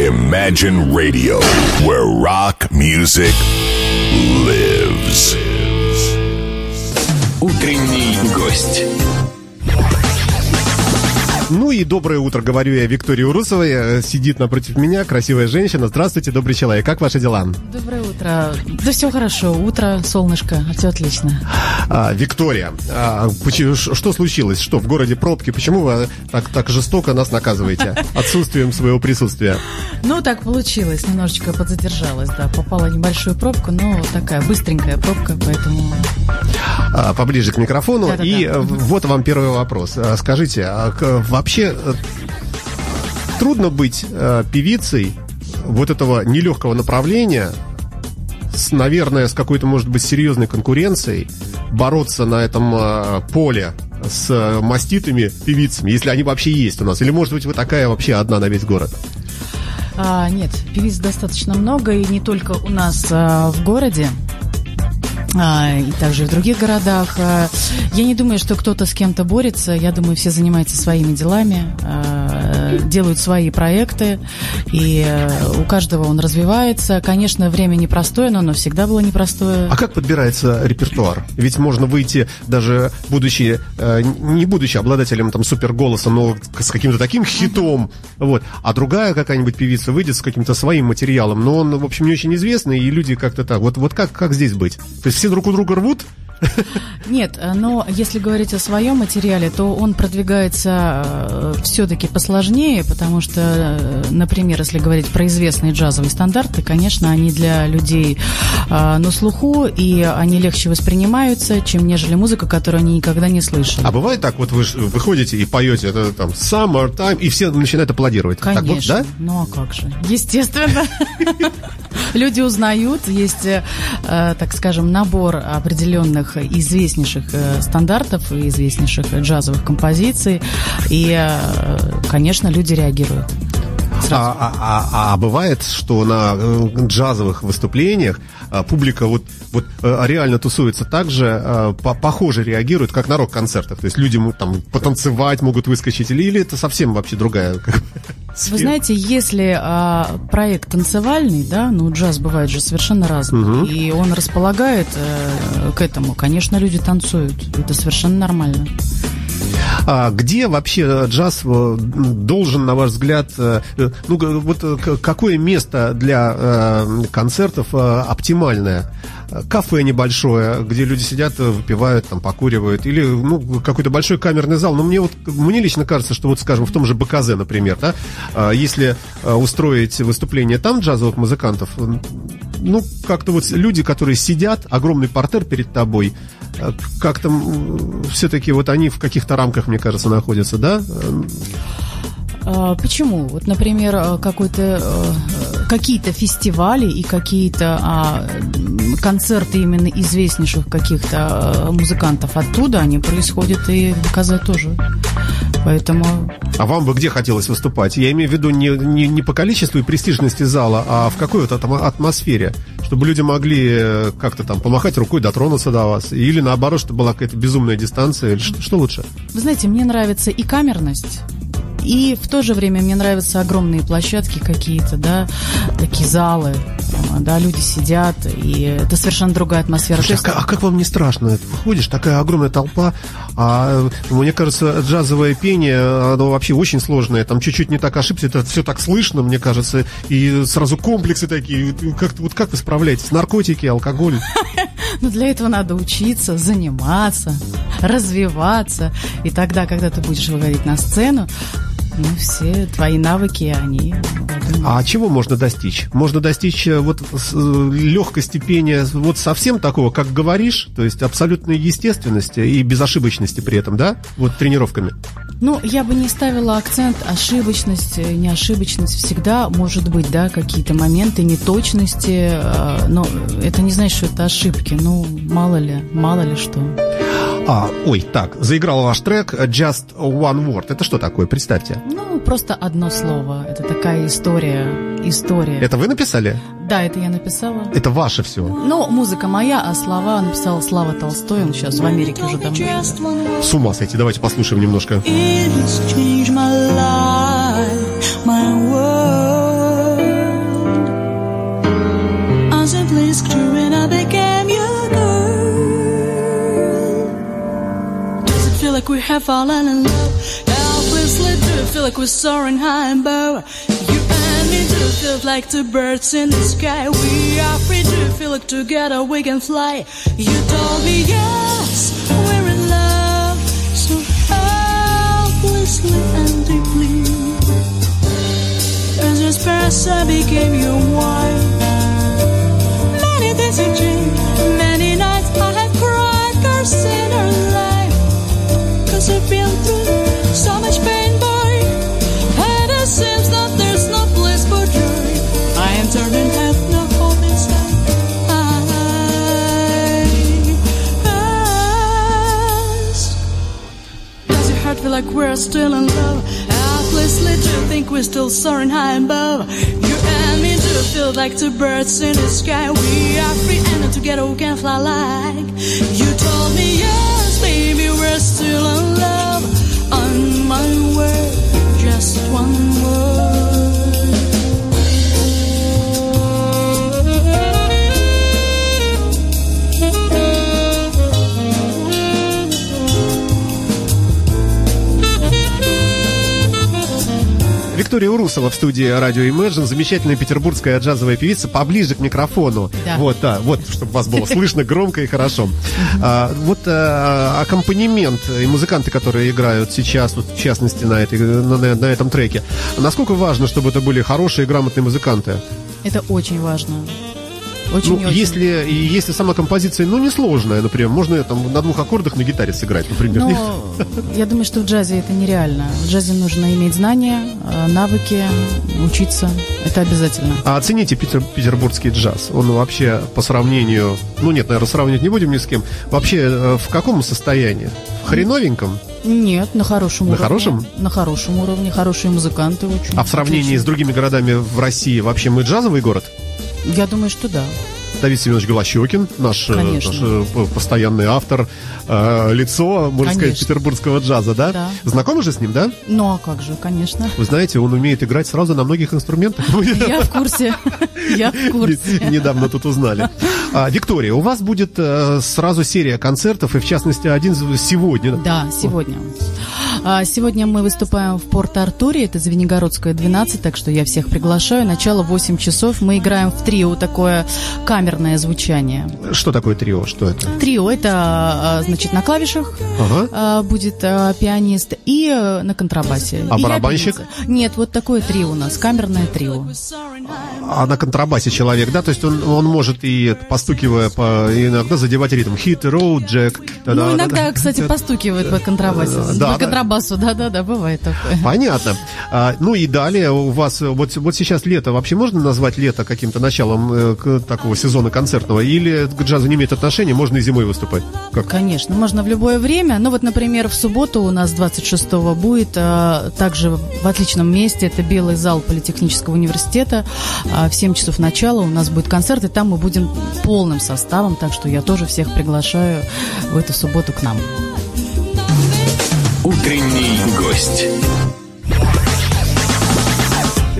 Imagine Radio, where rock music lives. Утренний гость. Ну и доброе утро, говорю я Виктории Урусовой. Э, Сидит напротив меня красивая женщина. Здравствуйте, добрый человек. Как ваши дела? Доброе утро. Да все хорошо. Утро, солнышко, все отлично. А, Виктория, а, что случилось? Что, в городе пробки? Почему вы так, так жестоко нас наказываете? Отсутствием своего присутствия. Ну, так получилось. Немножечко подзадержалась, да. Попала в небольшую пробку, но такая быстренькая пробка, поэтому... А, поближе к микрофону. Да-да-да. И э, вот вам первый вопрос. А, Скажите, а к- вообще э, трудно быть э, певицей вот этого нелегкого направления, с, наверное, с какой-то, может быть, серьезной конкуренцией, бороться на этом э, поле с э, маститыми певицами, если они вообще есть у нас? Или, может быть, вы такая вообще одна на весь город? А, нет, певиц достаточно много, и не только у нас а, в городе. А, и также в других городах. А, Я не думаю, что кто-то с кем-то борется. Я думаю, все занимаются своими делами, а, делают свои проекты, и э, у каждого он развивается. Конечно, время непростое, но оно всегда было непростое. А как подбирается репертуар? Ведь можно выйти, даже будучи, э, не будучи обладателем там суперголоса, но с каким-то таким хитом, вот. А другая какая-нибудь певица выйдет с каким-то своим материалом, но он, в общем, не очень известный, и люди как-то так. Вот, вот как, как здесь быть? То есть все друг у друга рвут? Нет, э, но если говорить о своем материале, то он продвигается все-таки посложнее, потому что, э, например, если говорить про известные джазовые стандарты, конечно, они для людей э, на слуху, и они легче воспринимаются, чем нежели музыка, которую они никогда не слышали. А бывает так, вот вы выходите и поете это там Summertime, и все начинают аплодировать. Так вот, Конечно. да? Ну а как же? Естественно. Люди узнают, есть, э, э, так скажем, набор определенных известнейших э, стандартов известнейших джазовых композиций, и, э, конечно, люди реагируют. А, а- а- а бывает, что на э, джазовых выступлениях публика вот, вот реально тусуется так же, по- похоже реагирует, как на рок-концертах. То есть люди там потанцевать могут выскочить, или, или это совсем вообще другая бы, Вы знаете, если а, проект танцевальный, да, ну джаз бывает же совершенно разный, и он располагает э, к этому, конечно, люди танцуют, это совершенно нормально. А где вообще джаз э, должен, на ваш взгляд, э, э, ну вот э, какое место для э, концертов э, оптимальное? Э, Кафе небольшое, где люди сидят, э, выпивают, там покуривают, или ну какой-то большой камерный зал. Но мне вот мне лично кажется, что вот, скажем, в том же БКЗ, например, да, э, если э, устроить выступление там джазовых музыкантов, э, ну, как-то вот люди, которые сидят, огромный портер перед тобой, э, как-то все-таки вот они в каких-то рамках, мне кажется, находятся, да? Э, А, Почему? Вот, например, э, какой-то, э, какие-то фестивали и какие-то а, концерты именно известнейших каких-то э, музыкантов оттуда, они происходят и в КЗ тоже. Поэтому А вам бы где хотелось выступать? Я имею в виду не, не, не по количеству и престижности зала, а в какой вот атмо- атмосфере, чтобы люди могли э, как-то там помахать рукой, дотронуться до вас, или наоборот, чтобы была какая-то безумная дистанция, или что, что лучше? Вы знаете, мне нравится и камерность, и в то же время мне нравятся огромные площадки какие-то, да, такие залы, прямо, да, люди сидят, и это совершенно другая атмосфера. Слушайте, а, а как вам не страшно? Выходишь, такая огромная толпа, а э, мне кажется, джазовое пение, оно вообще очень сложное. Там чуть-чуть не так ошибся, это все так слышно, мне кажется, и сразу комплексы такие. Как, вот как вы справляетесь? Наркотики, алкоголь? Ну, для этого надо учиться, заниматься, развиваться. И тогда, когда ты будешь выходить на сцену, ну, все твои навыки, они... А чего можно достичь? Можно достичь э, вот э, легкости пения, вот совсем такого, как говоришь, то есть абсолютной естественности и безошибочности при этом, да? Вот тренировками. Ну, я бы не ставила акцент ошибочность, э, неошибочность. Всегда может быть, да, какие-то моменты неточности, но это не значит, что это ошибки. Ну, мало ли, мало ли что. А, ой, так, заиграл ваш трек Just One Word. Это что такое? Представьте. Ну, просто одно слово. Это такая история. История. Это вы написали? Да, это я написала. Это ваше все. Ну, музыка моя, а слова написал Слава Толстой. Он сейчас в Америке уже давно живет. С ума сойти. Давайте послушаем немножко. My life, my world. Have fallen in love. Helplessly do feel like we're soaring high and above. You and me do feel like two birds in the sky. We are free to feel like together we can fly. You told me yes, we're in love. So helplessly and deeply. As spouse, I became your wife. Like we're still in love? Helplessly do think we're still soaring high above. You and me do feel like two birds in the sky. We are free and together we can fly like. You told me yes, baby, we're still in Виктория Урусова в студии радио Imagine, замечательная петербургская джазовая певица, поближе к микрофону. Да. Вот, да, вот, чтобы вас было слышно громко и хорошо. А, вот а, аккомпанемент и музыканты, которые играют сейчас, вот, в частности, на, этой, на, на- на этом треке, насколько важно, чтобы это были хорошие и грамотные музыканты? Это очень важно. Очень, Ну, очень. если, если сама композиция, ну, несложная, например, можно там на двух аккордах на гитаре сыграть, например. Но я думаю, что в джазе это нереально. В джазе нужно иметь знания, э, навыки, учиться. Это обязательно. А оцените питер- петербургский джаз. Он вообще по сравнению... Ну нет, наверное, сравнивать не будем ни с кем. Вообще э, в каком состоянии? В хреновеньком? Нет, на хорошем На уровне. хорошем? На хорошем уровне. Хорошие музыканты очень. А в сравнении Отлично. с другими городами в России вообще мы джазовый город? Я думаю, что да. Давид Семенович Голощекин, наш, э, Конечно. наш э, постоянный автор, э, лицо, можно сказать, Конечно. петербургского джаза, да? Да. Знакомы же с ним, да? Ну, а как же, конечно. Вы знаете, он умеет играть сразу на многих инструментах. Я в курсе. Я в курсе. Не- Недавно тут узнали. А, Виктория, у вас будет сразу серия концертов, и в частности один сегодня. Да, сегодня. А, Сегодня мы выступаем в Порт-Артуре, это Звенигородская 12, так что я всех приглашаю. Начало 8 часов. Мы играем в трио, такое камерное звучание. Что такое трио? Что это? Трио это, а, значит, на клавишах Ага. а, будет пианист и э, на контрабасе. А И барабанщик? Нет, вот такое трио у нас, камерное трио. А на контрабасе человек, да? То есть он, он может и постукивая по иногда задевать ритм. Хит, роуд, джек. Ну, иногда, кстати, постукивает по контрабасе. Да, да. По контрабасу, да-да-да, бывает такое. Понятно. А, ну и далее у вас вот, вот сейчас лето. Вообще можно назвать лето каким-то началом э, такого сезона концертного? Или к джазу не имеет отношения, можно и зимой выступать? Как? Конечно, можно в любое время. Ну вот, например, в субботу у нас 26-го будет а, также в отличном месте. Это Белый зал Политехнического университета. А, в 7 часов начала у нас будет концерт, и там мы будем полным составом. Так что я тоже всех приглашаю в эту субботу к нам. Гость.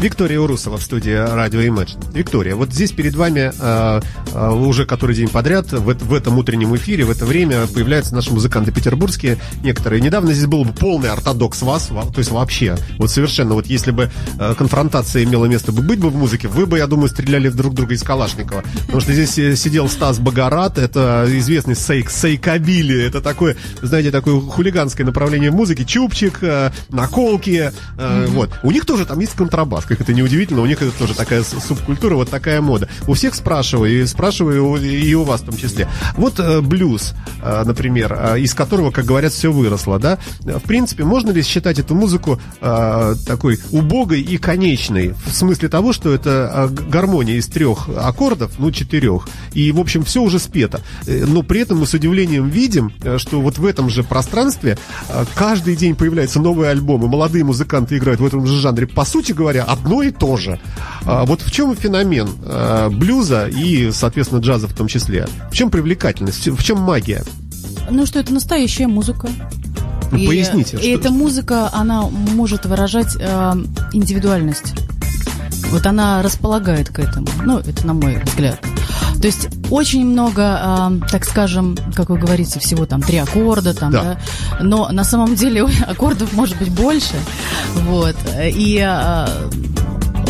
Виктория Урусова в студии радио Imagine. Виктория, вот здесь перед вами э, э, уже который день подряд в, в этом утреннем эфире, в это время появляются наши музыканты петербургские некоторые. Недавно здесь был бы полный ортодокс вас, то есть вообще, вот совершенно, вот если бы э, конфронтация имела место бы быть бы в музыке, вы бы, я думаю, стреляли в друг друга из Калашникова. Потому что здесь сидел Стас Богорат, это известный сейк, сейкабили, это такое, знаете, такое хулиганское направление в музыке, чупчик, э, наколки, э, вот. У них тоже там есть контрабас, как это неудивительно, у них это тоже такая субкультура, вот такая мода. У всех спрашиваю, и спрашиваю и у вас в том числе. Вот э, блюз, э, например, э, из которого, как говорят, все выросло, да? В принципе, можно ли считать эту музыку э, такой убогой и конечной? В смысле того, что это э, гармония из трех аккордов, ну, четырех, и, в общем, все уже спето. Э, Но при этом мы с удивлением видим, э, что вот в этом же пространстве каждый день появляются новые альбомы, молодые музыканты играют в этом же жанре. По сути говоря, одно и то же. А Вот в чем феномен э, блюза и, соответственно, джаза в том числе? В чем привлекательность? В чем магия? Ну что, это настоящая музыка. Ну, И, поясните, И что- эта музыка, она может выражать э, индивидуальность. Вот она располагает к этому. Ну, это на мой взгляд. То есть очень много, э, так скажем, как вы говорите, всего там три аккорда, там, Да. да. но на самом деле аккордов может быть больше, вот. И э,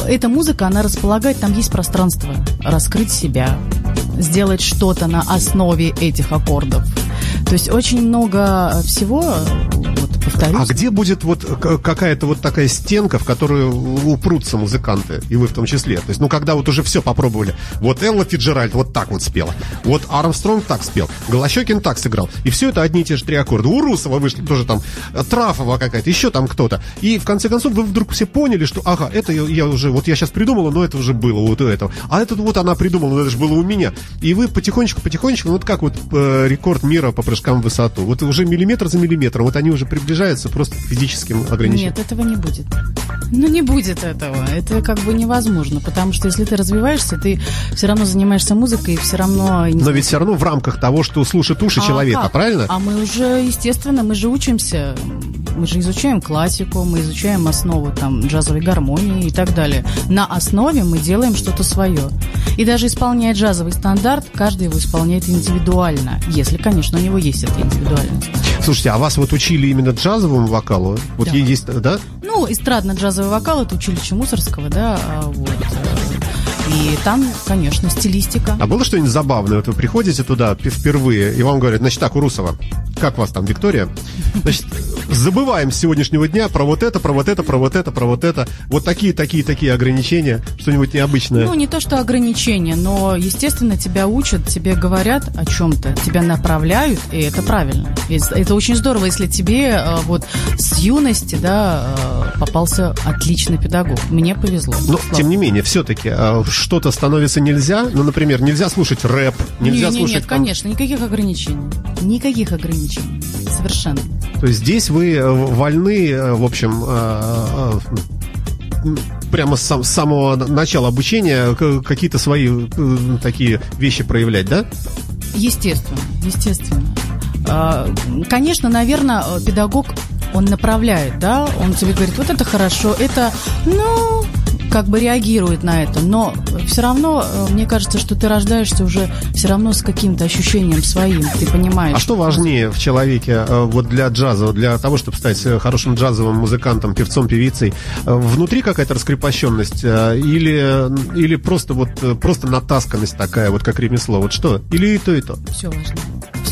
эта музыка, она располагает, там есть пространство раскрыть себя, сделать что-то на основе этих аккордов. То есть очень много всего, повторюсь. А где будет вот какая-то вот такая стенка, в которую упрутся музыканты, и вы в том числе? То есть, ну, когда вот уже все попробовали. Вот Элла Фиджеральд вот так вот спела, вот Армстронг так спел, Голощекин так сыграл. И все это одни и те же три аккорда. У Русова вышли тоже там э, Трафова какая-то, еще там кто-то. И в конце концов вы вдруг все поняли, что, ага, это я, уже, вот я сейчас придумала, но это уже было вот у этого. А это вот она придумала, но это же было у меня. И вы потихонечку-потихонечку, вот как вот э, рекорд мира по прыжкам в высоту. Вот уже миллиметр за миллиметром, вот они уже приближаются просто к физическим ограничениям. Нет, этого не будет. Ну, не будет этого. Это как бы невозможно, потому что если ты развиваешься, ты все равно занимаешься музыкой, и все равно... Но ведь все равно в рамках того, что слушает уши А человека, как? правильно? А мы уже, естественно, мы же учимся, мы же изучаем классику, мы изучаем основу там джазовой гармонии и так далее. На основе мы делаем что-то свое. И даже исполняя джазовый стандарт, каждый его исполняет индивидуально, если, конечно, у него есть эта индивидуальность. Слушайте, а вас вот учили именно джазовому вокалу? Вот Да. есть, да? Ну, эстрадно-джазовый вокал это училище Мусорского, да, а, вот. И там, конечно, стилистика. А было что-нибудь забавное? Вот вы приходите туда впервые, и вам говорят, значит, так, Урусова, как вас там, Виктория? Значит, забываем с сегодняшнего дня про вот это, про вот это, про вот это, про вот это. Вот такие, такие, такие ограничения, что-нибудь необычное. Ну, не то, что ограничения, но, естественно, тебя учат, тебе говорят о чем-то, тебя направляют, и это правильно. И Это очень здорово, если тебе э, вот с юности, да, э, попался отличный педагог. Мне повезло. Но, Слава тем не менее, все-таки что-то становится нельзя. Ну, например, нельзя слушать рэп, нельзя не, не, слушать... Нет, там- конечно, никаких ограничений. Никаких ограничений. Совершенно. То есть здесь вы э, вольны, э, в общем, э, прямо с, сам- с самого начала обучения какие-то свои такие вещи проявлять, да? Естественно, естественно. А, Конечно, наверное, педагог, он направляет, да, он тебе говорит, вот это хорошо, это, ну, как бы реагирует на это, но все равно, э, мне кажется, что ты рождаешься уже все равно с каким-то ощущением своим, ты понимаешь. А что важнее в человеке э, вот для джаза, для того, чтобы стать э, хорошим джазовым музыкантом, певцом, певицей? Внутри какая-то раскрепощенность или, или просто вот просто натасканность такая, вот как ремесло? Вот что? Или и то, и то? Все важно.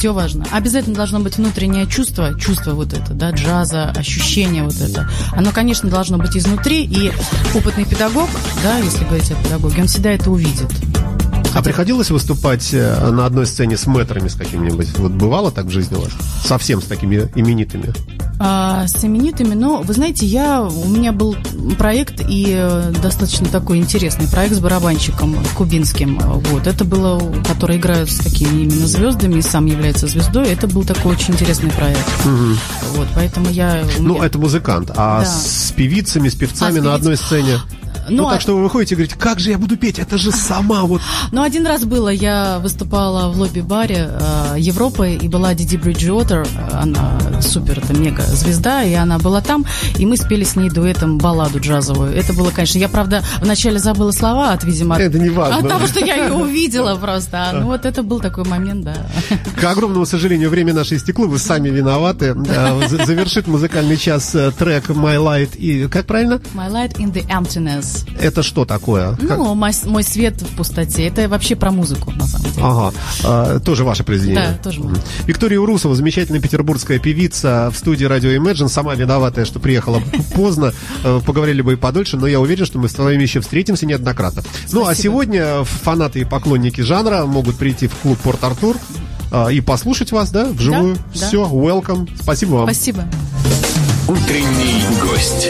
Все важно. Обязательно должно быть внутреннее чувство, чувство вот это, да, джаза, ощущение вот это. Оно, конечно, должно быть изнутри, и опытный педагог, да, если говорить о педагоге, он всегда это увидит. А приходилось выступать э, на одной сцене с мэтрами с какими-нибудь? Вот бывало так в жизни у вас? Совсем с такими именитыми? А, с именитыми, но вы знаете, я у меня был проект и э, достаточно такой интересный проект с барабанщиком кубинским. Вот это было, который играет с такими именно звездами, и сам является звездой. Это был такой очень интересный проект. Вот, поэтому я. Ну, меня- это музыкант. А Да. с певицами, с певцами А, с на певиц- одной сцене? Ну, Ну, а- так что вы выходите и говорите, как же я буду петь? Это же сама вот... Ну, один раз было, я выступала в лобби-баре э, Европы, и была Диди Бриджуотер, она супер, это мега звезда, и она была там, и мы спели с ней дуэтом балладу джазовую. Это было, конечно, я, правда, вначале забыла слова от, видимо, от- Это не важно. от того, что я ее увидела просто. А, Ну, вот это был такой момент, да. К огромному сожалению, время наше истекло, вы сами виноваты. Э, за- Завершит музыкальный час э, трек My Light и... Как правильно? My light in the emptiness. Это что такое? Как- Ну, мой, мой свет в пустоте. Это вообще про музыку, на самом деле. Ага, А, тоже ваше произведение. Да, тоже мое. Виктория Урусова, замечательная петербургская певица в студии радио Imagine, сама виноватая, что приехала поздно, Э, поговорили бы и подольше, но я уверен, что мы с вами еще встретимся неоднократно. Ну, а Спасибо. сегодня фанаты и поклонники жанра могут прийти в клуб Порт-Артур э, и послушать вас, да, вживую. да. Все, welcome. Спасибо вам. Спасибо. Утренний гость.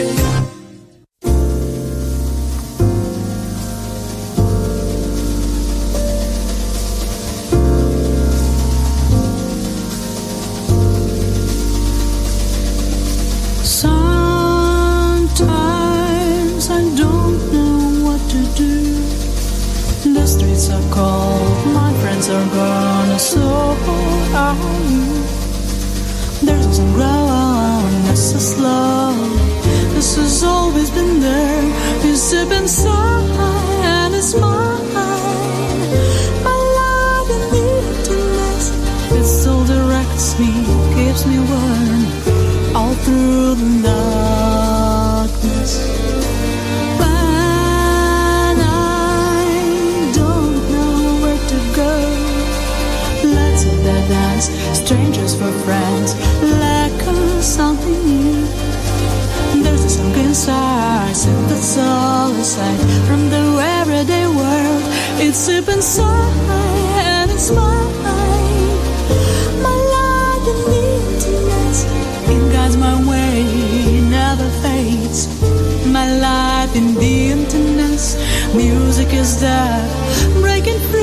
friends like something new. There's a sunken inside, and the soul aside from the everyday world. It's deep inside and it's mine. My life it guides my way, never fades. My life in the emptiness, music is there, breaking free.